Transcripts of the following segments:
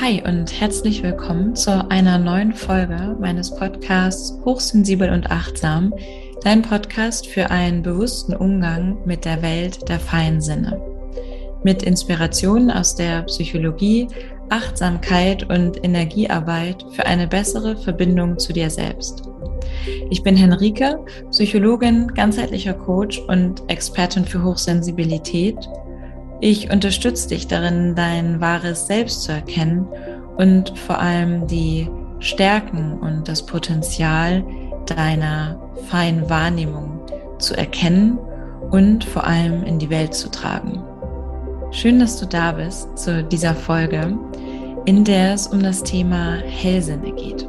Hi und herzlich willkommen zu einer neuen Folge meines Podcasts Hochsensibel und Achtsam, dein Podcast für einen bewussten Umgang mit der Welt der feinen Sinne. Mit Inspirationen aus der Psychologie, Achtsamkeit und Energiearbeit für eine bessere Verbindung zu dir selbst. Ich bin Henrike, Psychologin, ganzheitlicher Coach und Expertin für Hochsensibilität ich unterstütze dich darin, dein wahres Selbst zu erkennen und vor allem die Stärken und das Potenzial deiner feinen Wahrnehmung zu erkennen und vor allem in die Welt zu tragen. Schön, dass du da bist zu dieser Folge, in der es um das Thema Hellsinne geht.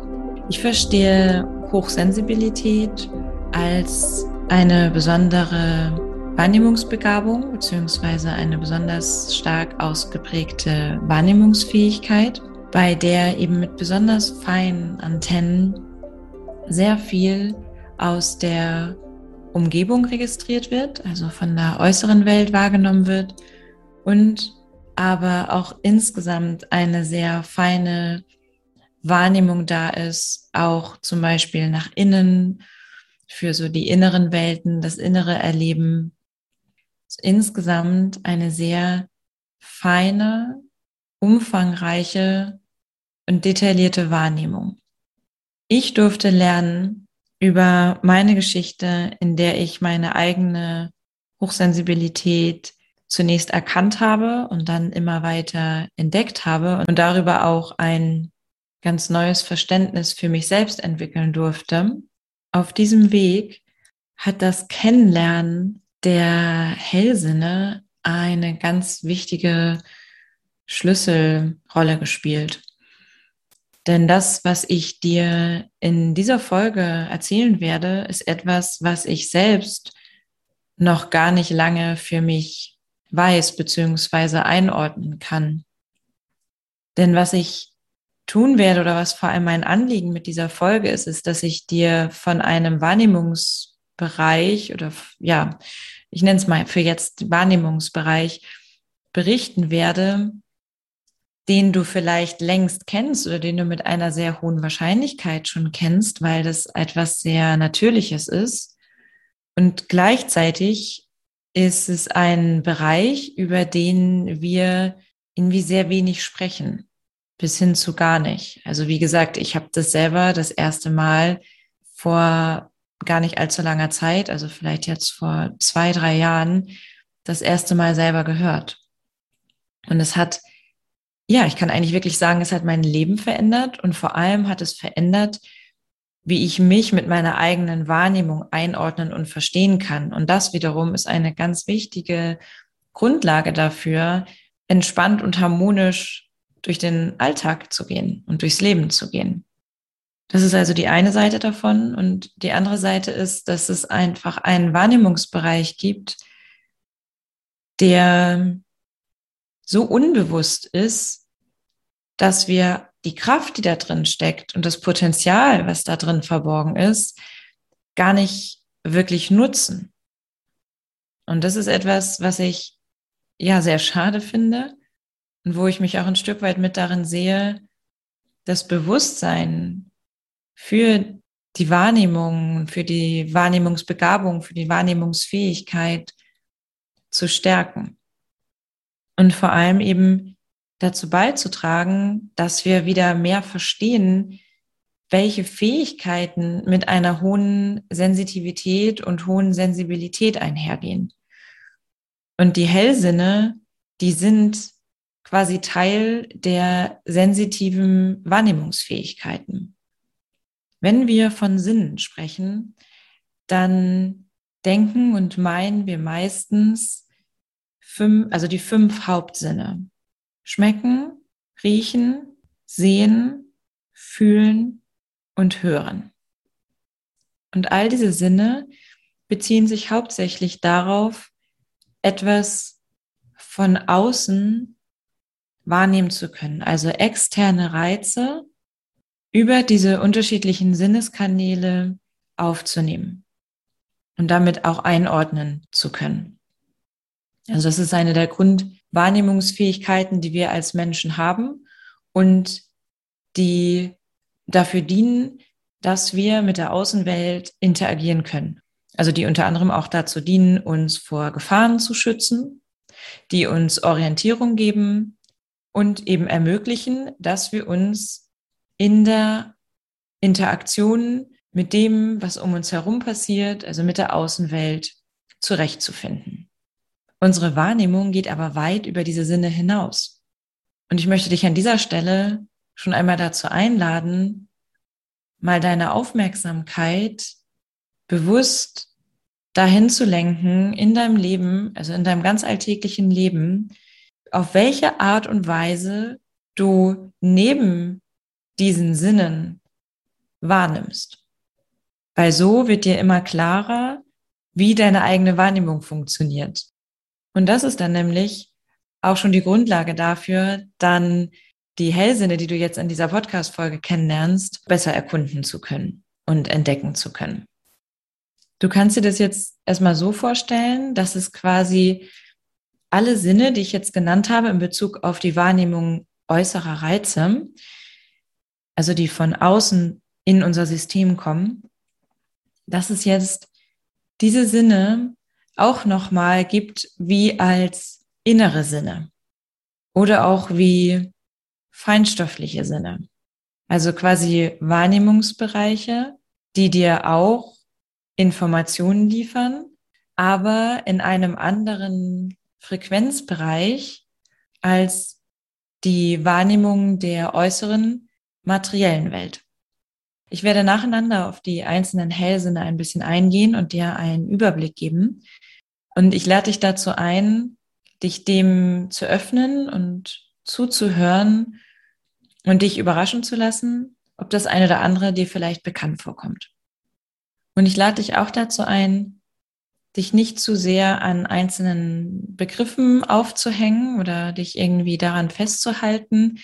Ich verstehe Hochsensibilität als eine besondere Wahrnehmungsbegabung beziehungsweise eine besonders stark ausgeprägte Wahrnehmungsfähigkeit, bei der eben mit besonders feinen Antennen sehr viel aus der Umgebung registriert wird, also von der äußeren Welt wahrgenommen wird und aber auch insgesamt eine sehr feine Wahrnehmung da ist, auch zum Beispiel nach innen, für so die inneren Welten, das innere Erleben insgesamt eine sehr feine, umfangreiche und detaillierte Wahrnehmung. Ich durfte lernen über meine Geschichte, in der ich meine eigene Hochsensibilität zunächst erkannt habe und dann immer weiter entdeckt habe und darüber auch ein ganz neues Verständnis für mich selbst entwickeln durfte. Auf diesem Weg hat das Kennenlernen der Hellsinne eine ganz wichtige Schlüsselrolle gespielt. Denn das, was ich dir in dieser Folge erzählen werde, ist etwas, was ich selbst noch gar nicht lange für mich weiß bzw. einordnen kann. Denn was ich tun werde oder was vor allem mein Anliegen mit dieser Folge ist, ist, dass ich dir von einem Wahrnehmungs Bereich oder ja, ich nenne es mal für jetzt Wahrnehmungsbereich berichten werde, den du vielleicht längst kennst oder den du mit einer sehr hohen Wahrscheinlichkeit schon kennst, weil das etwas sehr Natürliches ist. Und gleichzeitig ist es ein Bereich, über den wir irgendwie sehr wenig sprechen, bis hin zu gar nicht. Also wie gesagt, ich habe das selber das erste Mal vor gar nicht allzu langer Zeit, also vielleicht jetzt vor zwei, drei Jahren, das erste Mal selber gehört. Und es hat, ja, ich kann eigentlich wirklich sagen, es hat mein Leben verändert und vor allem hat es verändert, wie ich mich mit meiner eigenen Wahrnehmung einordnen und verstehen kann. Und das wiederum ist eine ganz wichtige Grundlage dafür, entspannt und harmonisch durch den Alltag zu gehen und durchs Leben zu gehen. Das ist also die eine Seite davon. Und die andere Seite ist, dass es einfach einen Wahrnehmungsbereich gibt, der so unbewusst ist, dass wir die Kraft, die da drin steckt und das Potenzial, was da drin verborgen ist, gar nicht wirklich nutzen. Und das ist etwas, was ich ja sehr schade finde und wo ich mich auch ein Stück weit mit darin sehe, das Bewusstsein für die Wahrnehmung, für die Wahrnehmungsbegabung, für die Wahrnehmungsfähigkeit zu stärken. Und vor allem eben dazu beizutragen, dass wir wieder mehr verstehen, welche Fähigkeiten mit einer hohen Sensitivität und hohen Sensibilität einhergehen. Und die Hellsinne, die sind quasi Teil der sensitiven Wahrnehmungsfähigkeiten. Wenn wir von Sinnen sprechen, dann denken und meinen wir meistens fünf, also die fünf Hauptsinne. Schmecken, riechen, sehen, fühlen und hören. Und all diese Sinne beziehen sich hauptsächlich darauf, etwas von außen wahrnehmen zu können, also externe Reize über diese unterschiedlichen Sinneskanäle aufzunehmen und damit auch einordnen zu können. Also das ist eine der Grundwahrnehmungsfähigkeiten, die wir als Menschen haben und die dafür dienen, dass wir mit der Außenwelt interagieren können. Also die unter anderem auch dazu dienen, uns vor Gefahren zu schützen, die uns Orientierung geben und eben ermöglichen, dass wir uns in der Interaktion mit dem, was um uns herum passiert, also mit der Außenwelt, zurechtzufinden. Unsere Wahrnehmung geht aber weit über diese Sinne hinaus. Und ich möchte dich an dieser Stelle schon einmal dazu einladen, mal deine Aufmerksamkeit bewusst dahin zu lenken in deinem Leben, also in deinem ganz alltäglichen Leben, auf welche Art und Weise du neben diesen Sinnen wahrnimmst. Weil so wird dir immer klarer, wie deine eigene Wahrnehmung funktioniert. Und das ist dann nämlich auch schon die Grundlage dafür, dann die Hellsinne, die du jetzt in dieser Podcast-Folge kennenlernst, besser erkunden zu können und entdecken zu können. Du kannst dir das jetzt erstmal so vorstellen, dass es quasi alle Sinne, die ich jetzt genannt habe in Bezug auf die Wahrnehmung äußerer Reize, also die von außen in unser System kommen, dass es jetzt diese Sinne auch nochmal gibt wie als innere Sinne oder auch wie feinstoffliche Sinne. Also quasi Wahrnehmungsbereiche, die dir auch Informationen liefern, aber in einem anderen Frequenzbereich als die Wahrnehmung der äußeren materiellen Welt. Ich werde nacheinander auf die einzelnen Hellsinne ein bisschen eingehen und dir einen Überblick geben. Und ich lade dich dazu ein, dich dem zu öffnen und zuzuhören und dich überraschen zu lassen, ob das eine oder andere dir vielleicht bekannt vorkommt. Und ich lade dich auch dazu ein, dich nicht zu sehr an einzelnen Begriffen aufzuhängen oder dich irgendwie daran festzuhalten.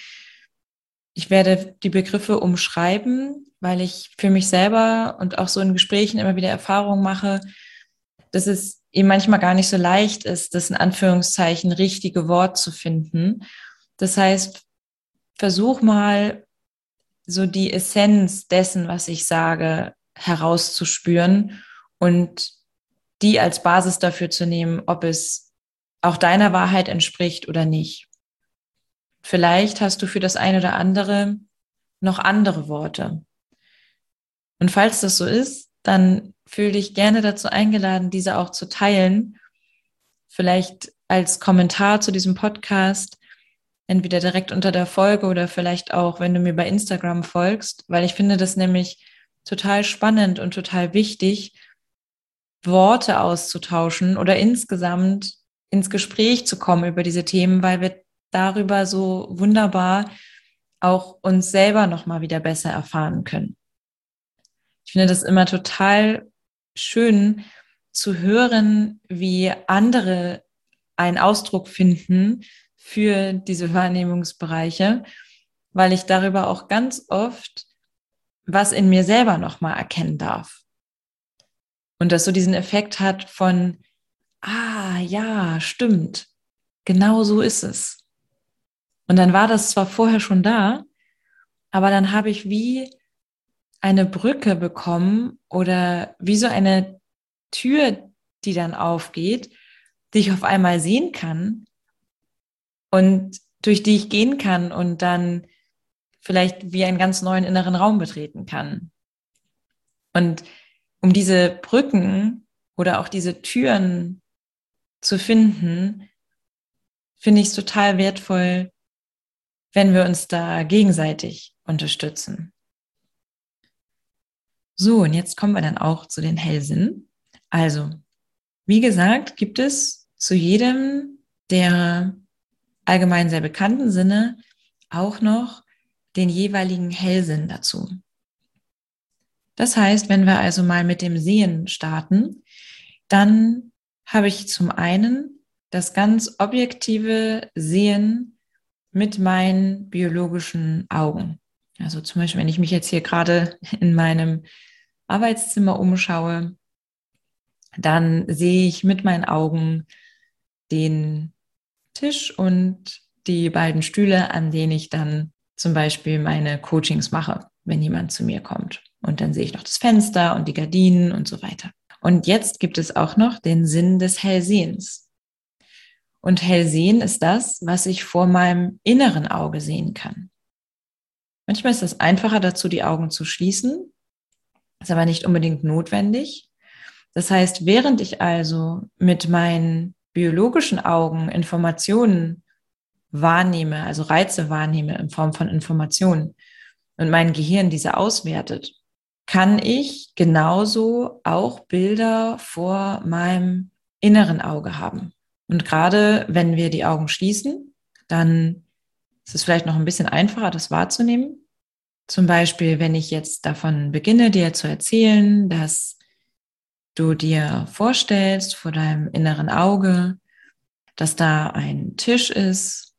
Ich werde die Begriffe umschreiben, weil ich für mich selber und auch so in Gesprächen immer wieder Erfahrungen mache, dass es eben manchmal gar nicht so leicht ist, das in Anführungszeichen richtige Wort zu finden. Das heißt, versuch mal so die Essenz dessen, was ich sage, herauszuspüren und die als Basis dafür zu nehmen, ob es auch deiner Wahrheit entspricht oder nicht. Vielleicht hast du für das eine oder andere noch andere Worte. Und falls das so ist, dann fühle dich gerne dazu eingeladen, diese auch zu teilen. Vielleicht als Kommentar zu diesem Podcast, entweder direkt unter der Folge oder vielleicht auch, wenn du mir bei Instagram folgst, weil ich finde das nämlich total spannend und total wichtig, Worte auszutauschen oder insgesamt ins Gespräch zu kommen über diese Themen, weil wir darüber so wunderbar auch uns selber noch mal wieder besser erfahren können. Ich finde das immer total schön zu hören, wie andere einen Ausdruck finden für diese Wahrnehmungsbereiche, weil ich darüber auch ganz oft was in mir selber noch mal erkennen darf. Und das so diesen Effekt hat von, ah, ja, stimmt, genau so ist es. Und dann war das zwar vorher schon da, aber dann habe ich wie eine Brücke bekommen oder wie so eine Tür, die dann aufgeht, die ich auf einmal sehen kann und durch die ich gehen kann und dann vielleicht wie einen ganz neuen inneren Raum betreten kann. Und um diese Brücken oder auch diese Türen zu finden, finde ich es total wertvoll, wenn wir uns da gegenseitig unterstützen. So, und jetzt kommen wir dann auch zu den Hellsinn. Also, wie gesagt, gibt es zu jedem der allgemein sehr bekannten Sinne auch noch den jeweiligen Hellsinn dazu. Das heißt, wenn wir also mal mit dem Sehen starten, dann habe ich zum einen das ganz objektive Sehen mit meinen biologischen Augen. Also zum Beispiel, wenn ich mich jetzt hier gerade in meinem Arbeitszimmer umschaue, dann sehe ich mit meinen Augen den Tisch und die beiden Stühle, an denen ich dann zum Beispiel meine Coachings mache, wenn jemand zu mir kommt. Und dann sehe ich noch das Fenster und die Gardinen und so weiter. Und jetzt gibt es auch noch den Sinn des Hellsehens. Und Hellsehen ist das, was ich vor meinem inneren Auge sehen kann. Manchmal ist es einfacher dazu, die Augen zu schließen, ist aber nicht unbedingt notwendig. Das heißt, während ich also mit meinen biologischen Augen Informationen wahrnehme, also Reize wahrnehme in Form von Informationen und mein Gehirn diese auswertet, kann ich genauso auch Bilder vor meinem inneren Auge haben. Und gerade wenn wir die Augen schließen, dann ist es vielleicht noch ein bisschen einfacher, das wahrzunehmen. Zum Beispiel, wenn ich jetzt davon beginne, dir zu erzählen, dass du dir vorstellst vor deinem inneren Auge, dass da ein Tisch ist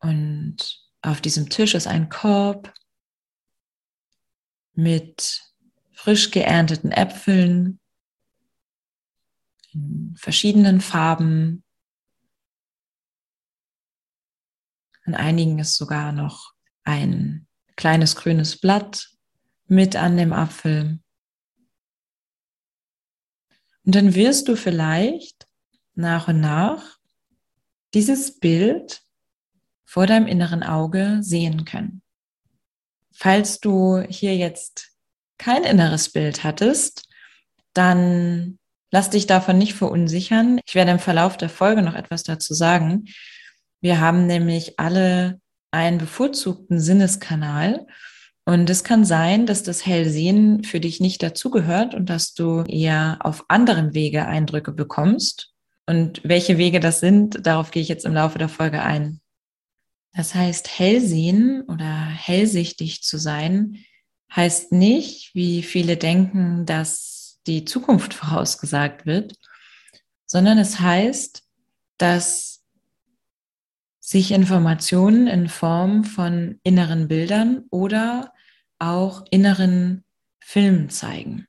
und auf diesem Tisch ist ein Korb mit frisch geernteten Äpfeln in verschiedenen Farben. An einigen ist sogar noch ein kleines grünes Blatt mit an dem Apfel. Und dann wirst du vielleicht nach und nach dieses Bild vor deinem inneren Auge sehen können. Falls du hier jetzt kein inneres Bild hattest, dann lass dich davon nicht verunsichern. Ich werde im Verlauf der Folge noch etwas dazu sagen. Wir haben nämlich alle einen bevorzugten Sinneskanal. Und es kann sein, dass das Hellsehen für dich nicht dazugehört und dass du eher auf anderem Wege Eindrücke bekommst. Und welche Wege das sind, darauf gehe ich jetzt im Laufe der Folge ein. Das heißt, hellsehen oder hellsichtig zu sein, heißt nicht, wie viele denken, dass die Zukunft vorausgesagt wird, sondern es heißt, dass sich Informationen in Form von inneren Bildern oder auch inneren Filmen zeigen.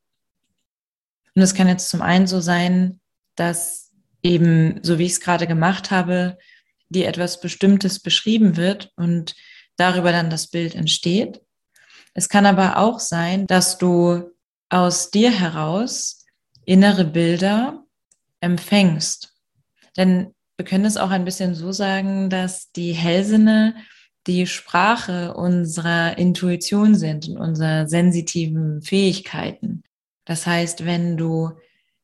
Und es kann jetzt zum einen so sein, dass eben, so wie ich es gerade gemacht habe, dir etwas Bestimmtes beschrieben wird und darüber dann das Bild entsteht. Es kann aber auch sein, dass du aus dir heraus innere Bilder empfängst. Denn wir können es auch ein bisschen so sagen, dass die Hellsinne die Sprache unserer Intuition sind und unserer sensitiven Fähigkeiten. Das heißt, wenn du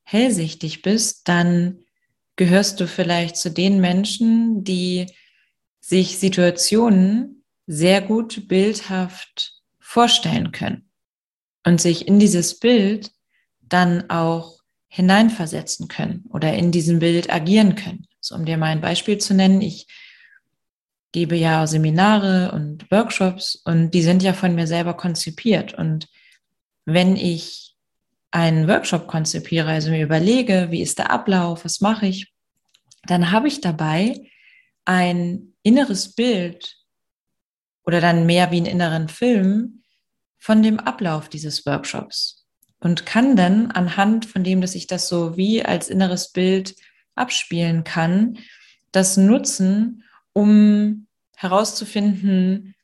hellsichtig bist, dann gehörst du vielleicht zu den Menschen, die sich Situationen sehr gut bildhaft vorstellen können und sich in dieses Bild dann auch hineinversetzen können oder in diesem Bild agieren können. So, um dir mal ein Beispiel zu nennen, ich gebe ja Seminare und Workshops und die sind ja von mir selber konzipiert. Und wenn ich einen Workshop konzipiere, also mir überlege, wie ist der Ablauf, was mache ich, dann habe ich dabei ein inneres Bild oder dann mehr wie einen inneren Film von dem Ablauf dieses Workshops und kann dann anhand von dem, dass ich das so wie als inneres Bild abspielen kann, das nutzen, um herauszufinden,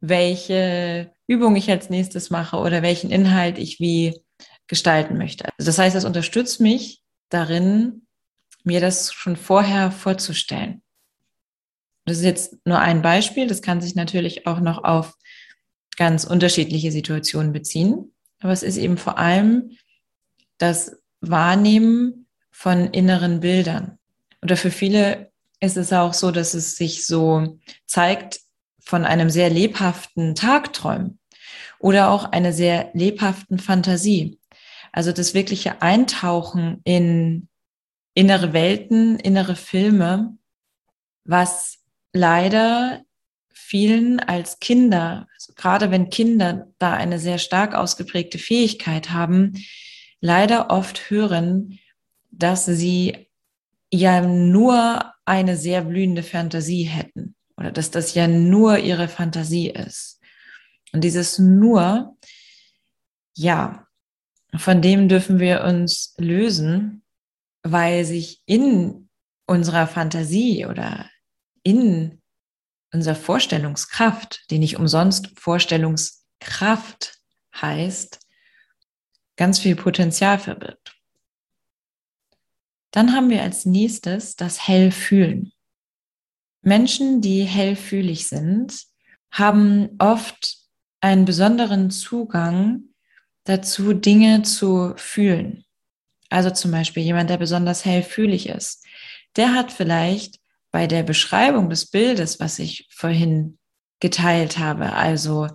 welche Übung ich als nächstes mache oder welchen Inhalt ich wie gestalten möchte. Also das heißt, das unterstützt mich darin, mir das schon vorher vorzustellen. Das ist jetzt nur ein Beispiel. Das kann sich natürlich auch noch auf ganz unterschiedliche Situationen beziehen. Aber es ist eben vor allem das Wahrnehmen von inneren Bildern. Oder für viele ist es auch so, dass es sich so zeigt von einem sehr lebhaften Tagträumen oder auch einer sehr lebhaften Fantasie. Also das wirkliche Eintauchen in innere Welten, innere Filme, was leider vielen als Kinder, also gerade wenn Kinder da eine sehr stark ausgeprägte Fähigkeit haben, leider oft hören, dass sie ja nur eine sehr blühende Fantasie hätten oder dass das ja nur ihre Fantasie ist. Und dieses nur, ja, von dem dürfen wir uns lösen, weil sich in unserer Fantasie oder in unserer Vorstellungskraft, die nicht umsonst Vorstellungskraft heißt, ganz viel Potenzial verbirgt. Dann haben wir als nächstes das Hellfühlen. Menschen, die hellfühlig sind, haben oft einen besonderen Zugang dazu, Dinge zu fühlen. Also zum Beispiel jemand, der besonders hellfühlig ist, der hat vielleicht bei der Beschreibung des Bildes, was ich vorhin geteilt habe, also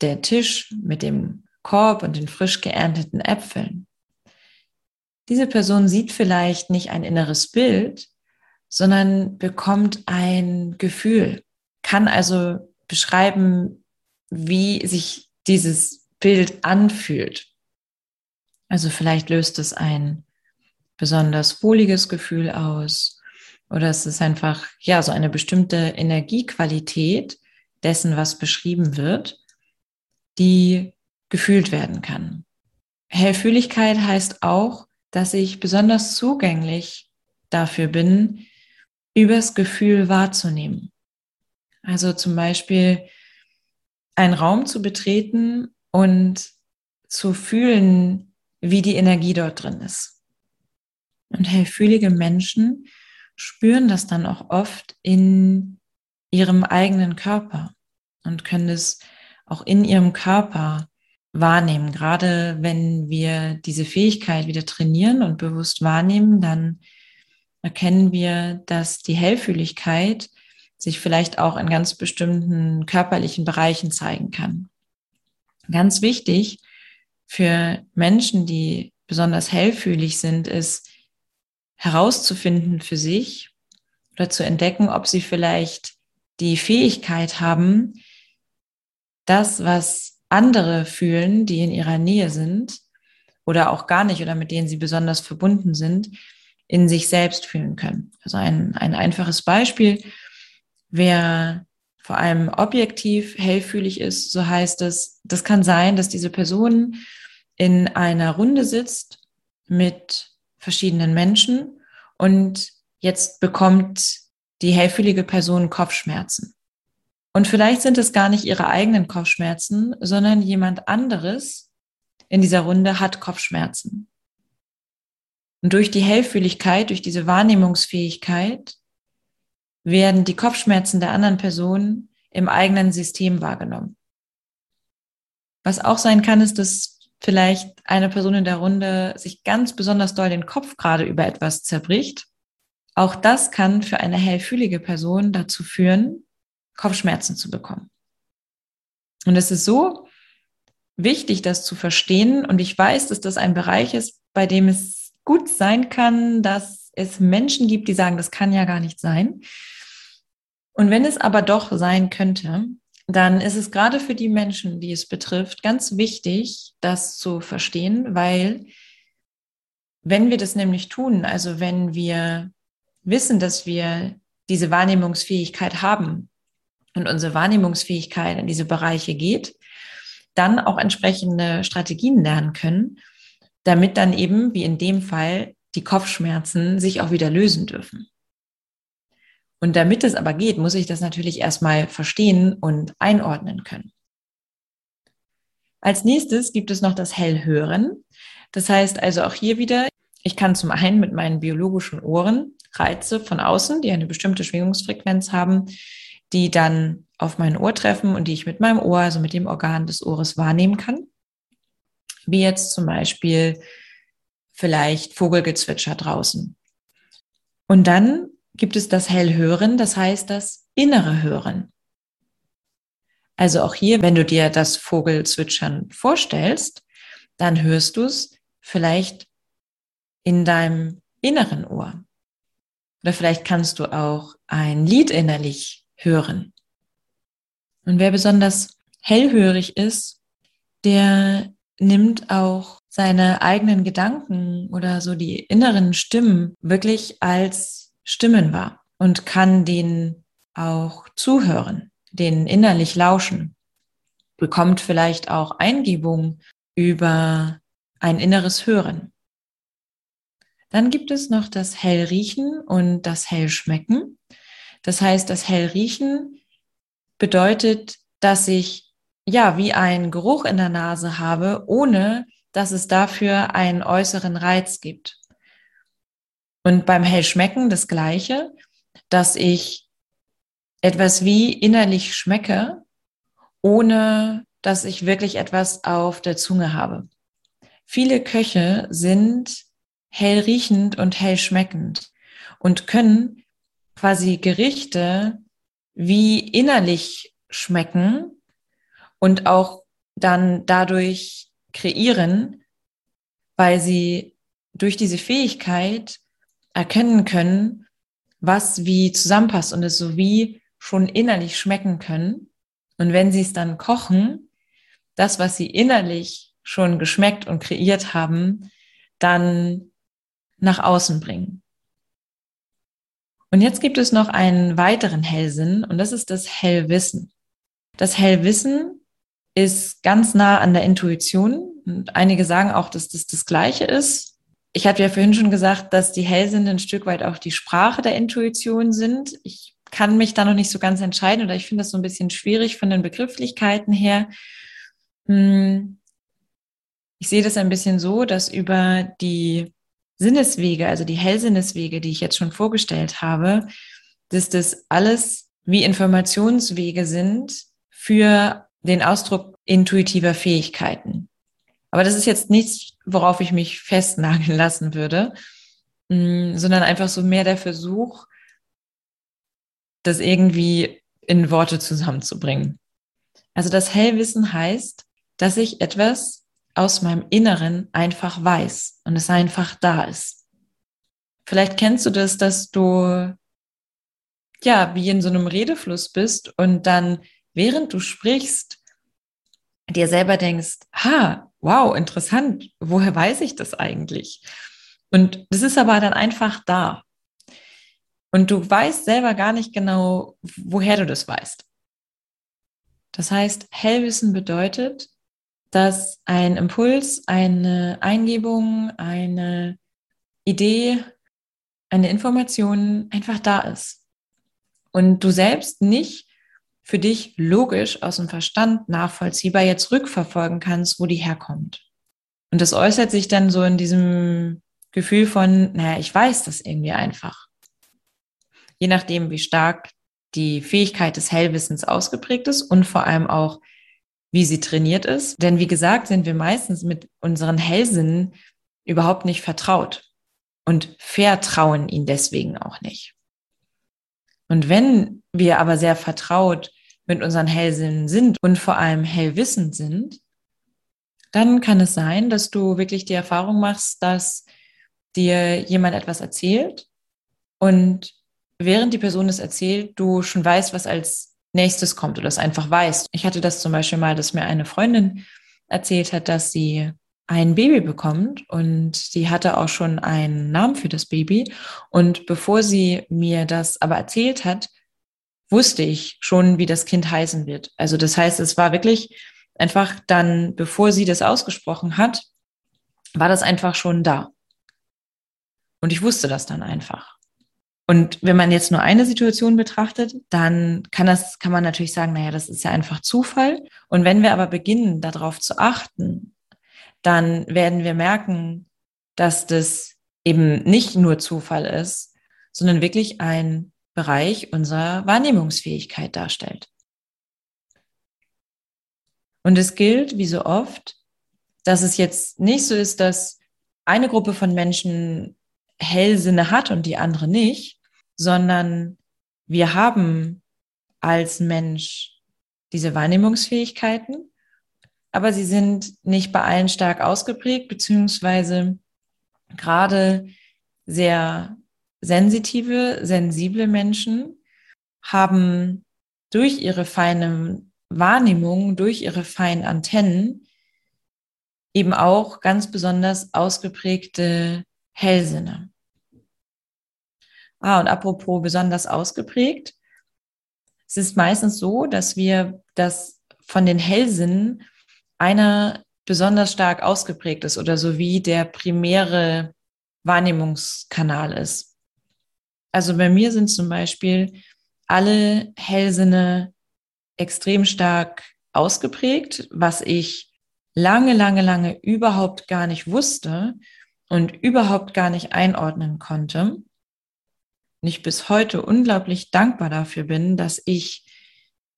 der Tisch mit dem Korb und den frisch geernteten Äpfeln. Diese Person sieht vielleicht nicht ein inneres Bild, sondern bekommt ein Gefühl, kann also beschreiben, wie sich dieses Bild anfühlt. Also vielleicht löst es ein besonders wohliges Gefühl aus oder es ist einfach, ja, so eine bestimmte Energiequalität dessen, was beschrieben wird, die gefühlt werden kann. Hellfühligkeit heißt auch, dass ich besonders zugänglich dafür bin, übers Gefühl wahrzunehmen. Also zum Beispiel einen Raum zu betreten und zu fühlen, wie die Energie dort drin ist. Und hellfühlige Menschen spüren das dann auch oft in ihrem eigenen Körper und können es auch in ihrem Körper wahrnehmen. Gerade wenn wir diese Fähigkeit wieder trainieren und bewusst wahrnehmen, dann erkennen wir, dass die Hellfühligkeit sich vielleicht auch in ganz bestimmten körperlichen Bereichen zeigen kann. Ganz wichtig für Menschen, die besonders hellfühlig sind, ist, herauszufinden für sich oder zu entdecken, ob sie vielleicht die Fähigkeit haben, das, was andere fühlen, die in ihrer Nähe sind oder auch gar nicht oder mit denen sie besonders verbunden sind, in sich selbst fühlen können. Also ein, ein einfaches Beispiel, wer vor allem objektiv hellfühlig ist, so heißt es, das kann sein, dass diese Person in einer Runde sitzt mit verschiedenen Menschen und jetzt bekommt die hellfühlige Person Kopfschmerzen. Und vielleicht sind es gar nicht ihre eigenen Kopfschmerzen, sondern jemand anderes in dieser Runde hat Kopfschmerzen. Und durch die Hellfühligkeit, durch diese Wahrnehmungsfähigkeit werden die Kopfschmerzen der anderen Person im eigenen System wahrgenommen. Was auch sein kann, ist, dass vielleicht eine Person in der Runde sich ganz besonders doll den Kopf gerade über etwas zerbricht. Auch das kann für eine hellfühlige Person dazu führen, Kopfschmerzen zu bekommen. Und es ist so wichtig, das zu verstehen. Und ich weiß, dass das ein Bereich ist, bei dem es gut sein kann, dass es Menschen gibt, die sagen, das kann ja gar nicht sein. Und wenn es aber doch sein könnte, dann ist es gerade für die Menschen, die es betrifft, ganz wichtig, das zu verstehen, weil wenn wir das nämlich tun, also wenn wir wissen, dass wir diese Wahrnehmungsfähigkeit haben und unsere Wahrnehmungsfähigkeit in diese Bereiche geht, dann auch entsprechende Strategien lernen können, damit dann eben, wie in dem Fall, die Kopfschmerzen sich auch wieder lösen dürfen. Und damit es aber geht, muss ich das natürlich erstmal verstehen und einordnen können. Als nächstes gibt es noch das Hellhören. Das heißt also auch hier wieder, ich kann zum einen mit meinen biologischen Ohren Reize von außen, die eine bestimmte Schwingungsfrequenz haben, die dann auf mein Ohr treffen und die ich mit meinem Ohr, also mit dem Organ des Ohres wahrnehmen kann. Wie jetzt zum Beispiel vielleicht Vogelgezwitscher draußen. Und dann gibt es das Hellhören, das heißt das innere Hören. Also auch hier, wenn du dir das Vogelzwitschern vorstellst, dann hörst du es vielleicht in deinem inneren Ohr. Oder vielleicht kannst du auch ein Lied innerlich hören. Und wer besonders hellhörig ist, der nimmt auch seine eigenen Gedanken oder so die inneren Stimmen wirklich als Stimmen wahr und kann denen auch zuhören, denen innerlich lauschen, bekommt vielleicht auch Eingebung über ein inneres Hören. Dann gibt es noch das Hellriechen und das Hellschmecken. Das heißt, das Hellriechen bedeutet, dass ich ja wie einen Geruch in der Nase habe, ohne dass es dafür einen äußeren Reiz gibt. Und beim Hellschmecken das Gleiche, dass ich etwas wie innerlich schmecke, ohne dass ich wirklich etwas auf der Zunge habe. Viele Köche sind hell riechend und hell schmeckend und können quasi Gerichte wie innerlich schmecken und auch dann dadurch kreieren, weil sie durch diese Fähigkeit erkennen können, was wie zusammenpasst und es so wie schon innerlich schmecken können. Und wenn sie es dann kochen, das, was sie innerlich schon geschmeckt und kreiert haben, dann nach außen bringen. Und jetzt gibt es noch einen weiteren Hellsinn und das ist das Hellwissen. Das Hellwissen ist ganz nah an der Intuition und einige sagen auch, dass das das Gleiche ist. Ich hatte ja vorhin schon gesagt, dass die Hellsinne ein Stück weit auch die Sprache der Intuition sind. Ich kann mich da noch nicht so ganz entscheiden oder ich finde das so ein bisschen schwierig von den Begrifflichkeiten her. Hm. Ich sehe das ein bisschen so, dass über die Sinneswege, also die Hellsinneswege, die ich jetzt schon vorgestellt habe, dass das alles wie Informationswege sind für den Ausdruck intuitiver Fähigkeiten. Aber das ist jetzt nichts, worauf ich mich festnageln lassen würde, mm, sondern einfach so mehr der Versuch, das irgendwie in Worte zusammenzubringen. Also das Hellwissen heißt, dass ich etwas aus meinem Inneren einfach weiß und es einfach da ist. Vielleicht kennst du das, dass du ja wie in so einem Redefluss bist und dann, während du sprichst, dir selber denkst, ha, wow, interessant, woher weiß ich das eigentlich? Und das ist aber dann einfach da. Und du weißt selber gar nicht genau, woher du das weißt. Das heißt, Hellwissen bedeutet, dass ein Impuls, eine Eingebung, eine Idee, eine Information einfach da ist. Und du selbst nicht für dich logisch aus dem Verstand nachvollziehbar jetzt rückverfolgen kannst, wo die herkommt. Und das äußert sich dann so in diesem Gefühl von, naja, ich weiß das irgendwie einfach. Je nachdem, wie stark die Fähigkeit des Hellwissens ausgeprägt ist und vor allem auch, wie sie trainiert ist. Denn wie gesagt, sind wir meistens mit unseren Hellsinnen überhaupt nicht vertraut und vertrauen ihn deswegen auch nicht. Und wenn wir aber sehr vertraut mit unseren Hellsinnen sind und vor allem hellwissend sind, dann kann es sein, dass du wirklich die Erfahrung machst, dass dir jemand etwas erzählt und während die Person es erzählt, du schon weißt, was als nächstes kommt oder es einfach weißt. Ich hatte das zum Beispiel mal, dass mir eine Freundin erzählt hat, dass sie ein Baby bekommt und sie hatte auch schon einen Namen für das Baby. Und bevor sie mir das aber erzählt hat, wusste ich schon, wie das Kind heißen wird. Also das heißt, es war wirklich einfach dann, bevor sie das ausgesprochen hat, war das einfach schon da. Und ich wusste das dann einfach. Und wenn man jetzt nur eine Situation betrachtet, dann kann das, kann man natürlich sagen, naja, das ist ja einfach Zufall. Und wenn wir aber beginnen, darauf zu achten, dann werden wir merken, dass das eben nicht nur Zufall ist, sondern wirklich ein Bereich unserer Wahrnehmungsfähigkeit darstellt. Und es gilt, wie so oft, dass es jetzt nicht so ist, dass eine Gruppe von Menschen Hellsinne hat und die andere nicht, sondern wir haben als Mensch diese Wahrnehmungsfähigkeiten, aber sie sind nicht bei allen stark ausgeprägt, beziehungsweise gerade sehr sensitive, sensible Menschen haben durch ihre feine Wahrnehmung, durch ihre feinen Antennen eben auch ganz besonders ausgeprägte Hellsinne. Ah, und apropos besonders ausgeprägt. Es ist meistens so, dass wir das von den Hellsinnen einer besonders stark ausgeprägt ist oder so wie der primäre Wahrnehmungskanal ist. Also bei mir sind zum Beispiel alle Hellsinne extrem stark ausgeprägt, was ich lange, lange, lange überhaupt gar nicht wusste und überhaupt gar nicht einordnen konnte. Und ich bis heute unglaublich dankbar dafür bin, dass ich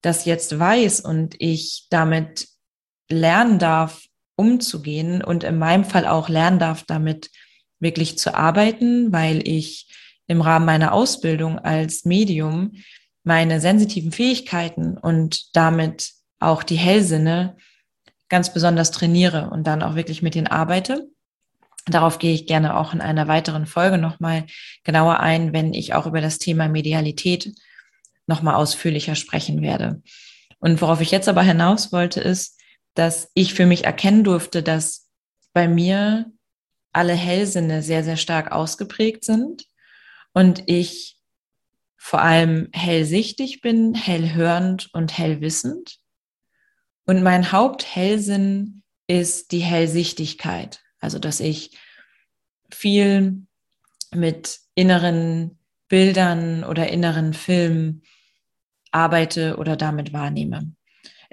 das jetzt weiß und ich damit lernen darf, umzugehen und in meinem Fall auch lernen darf, damit wirklich zu arbeiten, weil ich im Rahmen meiner Ausbildung als Medium meine sensitiven Fähigkeiten und damit auch die Hellsinne ganz besonders trainiere und dann auch wirklich mit denen arbeite. Darauf gehe ich gerne auch in einer weiteren Folge nochmal genauer ein, wenn ich auch über das Thema Medialität nochmal ausführlicher sprechen werde. Und worauf ich jetzt aber hinaus wollte, ist, dass ich für mich erkennen durfte, dass bei mir alle Hellsinne sehr, sehr stark ausgeprägt sind und ich vor allem hellsichtig bin, hellhörend und hellwissend. Und mein Haupthellsinn ist die Hellsichtigkeit. Also, dass ich viel mit inneren Bildern oder inneren Filmen arbeite oder damit wahrnehme.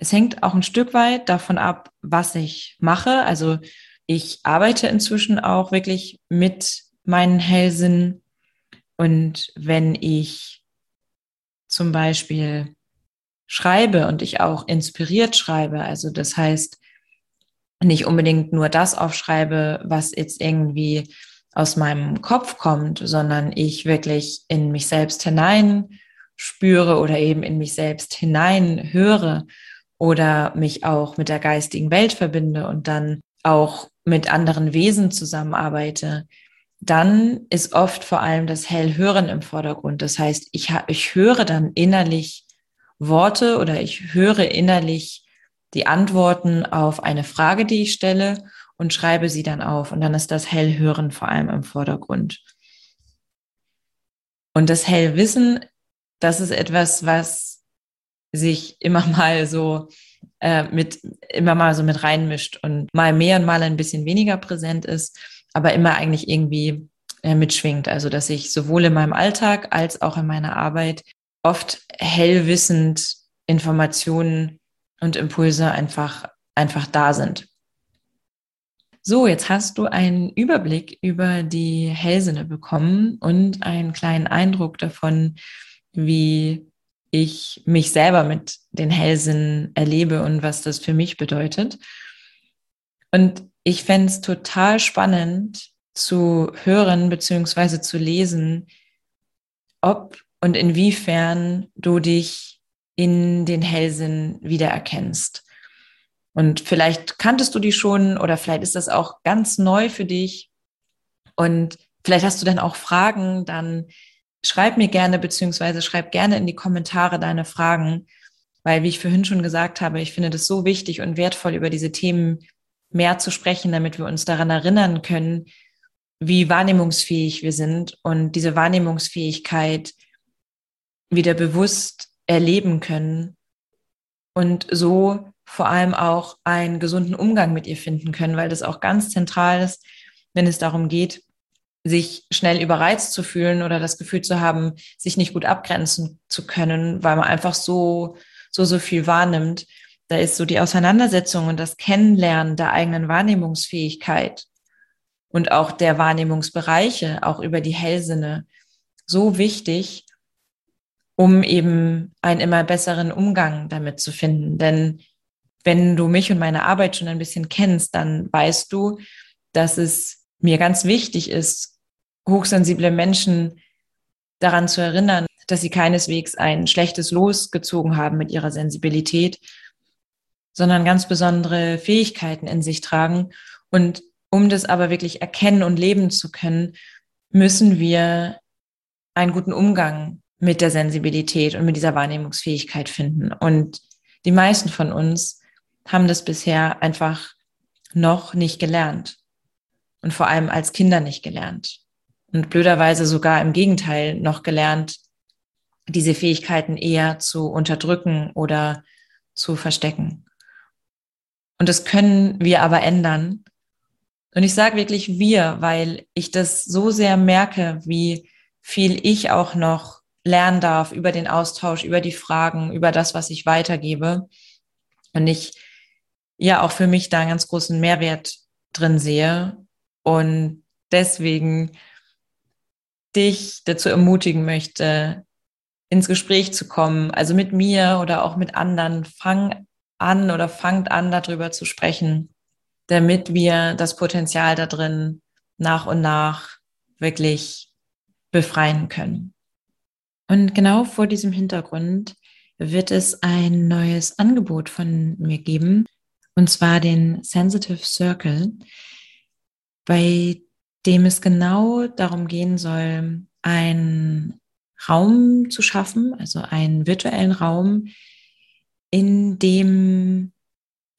Es hängt auch ein Stück weit davon ab, was ich mache. Also ich arbeite inzwischen auch wirklich mit meinen Hellsinn. Und wenn ich zum Beispiel schreibe und ich auch inspiriert schreibe, also das heißt, nicht unbedingt nur das aufschreibe, was jetzt irgendwie aus meinem Kopf kommt, sondern ich wirklich in mich selbst hinein spüre oder eben in mich selbst hinein höre oder mich auch mit der geistigen Welt verbinde und dann auch mit anderen Wesen zusammenarbeite, dann ist oft vor allem das Hellhören im Vordergrund. Das heißt, ich, ich höre dann innerlich Worte oder ich höre innerlich die Antworten auf eine Frage, die ich stelle und schreibe sie dann auf. Und dann ist das Hellhören vor allem im Vordergrund. Und das Hellwissen, das ist etwas, was sich immer mal so äh, mit immer mal so mit reinmischt und mal mehr und mal ein bisschen weniger präsent ist, aber immer eigentlich irgendwie äh, mitschwingt. Also dass ich sowohl in meinem Alltag als auch in meiner Arbeit oft hellwissend Informationen und Impulse einfach, einfach da sind. So, jetzt hast du einen Überblick über die Hellsinne bekommen und einen kleinen Eindruck davon, wie ich mich selber mit den Hellsinnen erlebe und was das für mich bedeutet. Und ich fände es total spannend zu hören bzw. zu lesen, ob und inwiefern du dich in den Hellsinn wiedererkennst. Und vielleicht kanntest du die schon oder vielleicht ist das auch ganz neu für dich. Und vielleicht hast du dann auch Fragen, dann schreib mir gerne beziehungsweise schreib gerne in die Kommentare deine Fragen, weil wie ich vorhin schon gesagt habe, ich finde das so wichtig und wertvoll, über diese Themen mehr zu sprechen, damit wir uns daran erinnern können, wie wahrnehmungsfähig wir sind und diese Wahrnehmungsfähigkeit wieder bewusst erleben können und so vor allem auch einen gesunden Umgang mit ihr finden können, weil das auch ganz zentral ist, wenn es darum geht, sich schnell überreizt zu fühlen oder das Gefühl zu haben, sich nicht gut abgrenzen zu können, weil man einfach so, so, so viel wahrnimmt. Da ist so die Auseinandersetzung und das Kennenlernen der eigenen Wahrnehmungsfähigkeit und auch der Wahrnehmungsbereiche, auch über die Hellsinne, so wichtig, um eben einen immer besseren Umgang damit zu finden. Denn wenn du mich und meine Arbeit schon ein bisschen kennst, dann weißt du, dass es mir ganz wichtig ist, hochsensible Menschen daran zu erinnern, dass sie keineswegs ein schlechtes Los gezogen haben mit ihrer Sensibilität, sondern ganz besondere Fähigkeiten in sich tragen. Und um das aber wirklich erkennen und leben zu können, müssen wir einen guten Umgang mit der Sensibilität und mit dieser Wahrnehmungsfähigkeit finden. Und die meisten von uns haben das bisher einfach noch nicht gelernt und vor allem als Kinder nicht gelernt und blöderweise sogar im Gegenteil noch gelernt, diese Fähigkeiten eher zu unterdrücken oder zu verstecken. Und das können wir aber ändern. Und ich sage wirklich wir, weil ich das so sehr merke, wie viel ich auch noch lernen darf über den Austausch, über die Fragen, über das, was ich weitergebe. Und ich ja auch für mich da einen ganz großen Mehrwert drin sehe. Und deswegen dich dazu ermutigen möchte, ins Gespräch zu kommen, also mit mir oder auch mit anderen. Fang an oder fangt an, darüber zu sprechen, damit wir das Potenzial da drin nach und nach wirklich befreien können. Und genau vor diesem Hintergrund wird es ein neues Angebot von mir geben, und zwar den Sensitive Circle, bei dem es genau darum gehen soll, einen Raum zu schaffen, also einen virtuellen Raum, in dem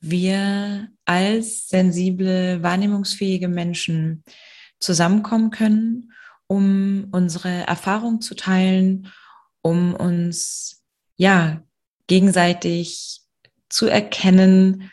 wir als sensible, wahrnehmungsfähige Menschen zusammenkommen können, um unsere Erfahrung zu teilen, um uns ja gegenseitig zu erkennen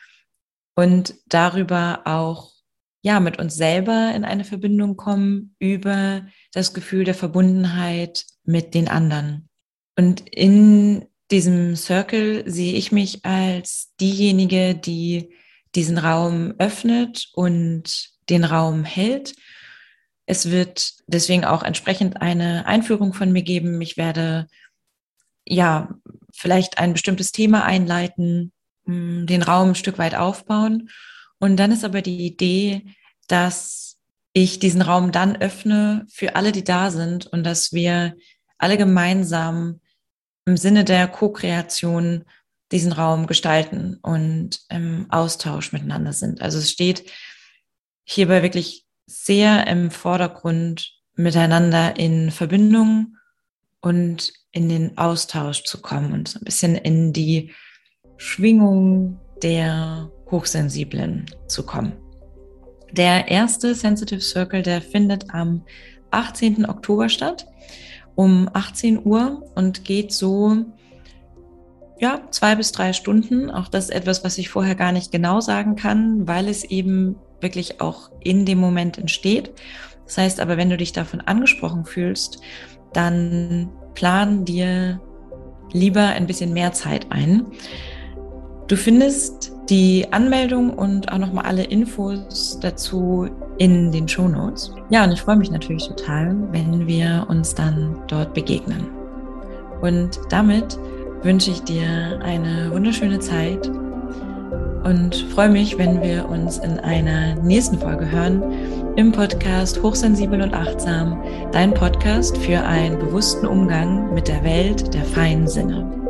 und darüber auch ja mit uns selber in eine Verbindung kommen über das Gefühl der Verbundenheit mit den anderen. Und in diesem Circle sehe ich mich als diejenige, die diesen Raum öffnet und den Raum hält. Es wird deswegen auch entsprechend eine Einführung von mir geben. Ich werde ja vielleicht ein bestimmtes Thema einleiten, hm, den Raum ein Stück weit aufbauen. Und dann ist aber die Idee, dass ich diesen Raum dann öffne für alle, die da sind und dass wir alle gemeinsam im Sinne der Co-Kreation diesen Raum gestalten und im Austausch miteinander sind. Also es steht hierbei wirklich sehr im Vordergrund, miteinander in Verbindung und in den Austausch zu kommen und so ein bisschen in die Schwingung der Hochsensiblen zu kommen. Der erste Sensitive Circle, der findet am 18. Oktober statt um 18 Uhr und geht so ja, zwei bis drei Stunden. Auch das ist etwas, was ich vorher gar nicht genau sagen kann, weil es eben wirklich auch in dem Moment entsteht. Das heißt aber, wenn du dich davon angesprochen fühlst, dann plan dir lieber ein bisschen mehr Zeit ein. Du findest die Anmeldung und auch nochmal alle Infos dazu in den Show Notes. Ja, und ich freue mich natürlich total, wenn wir uns dann dort begegnen. Und damit wünsche ich dir eine wunderschöne Zeit und freue mich, wenn wir uns in einer nächsten Folge hören im Podcast Hochsensibel und Achtsam, dein Podcast für einen bewussten Umgang mit der Welt der feinen Sinne.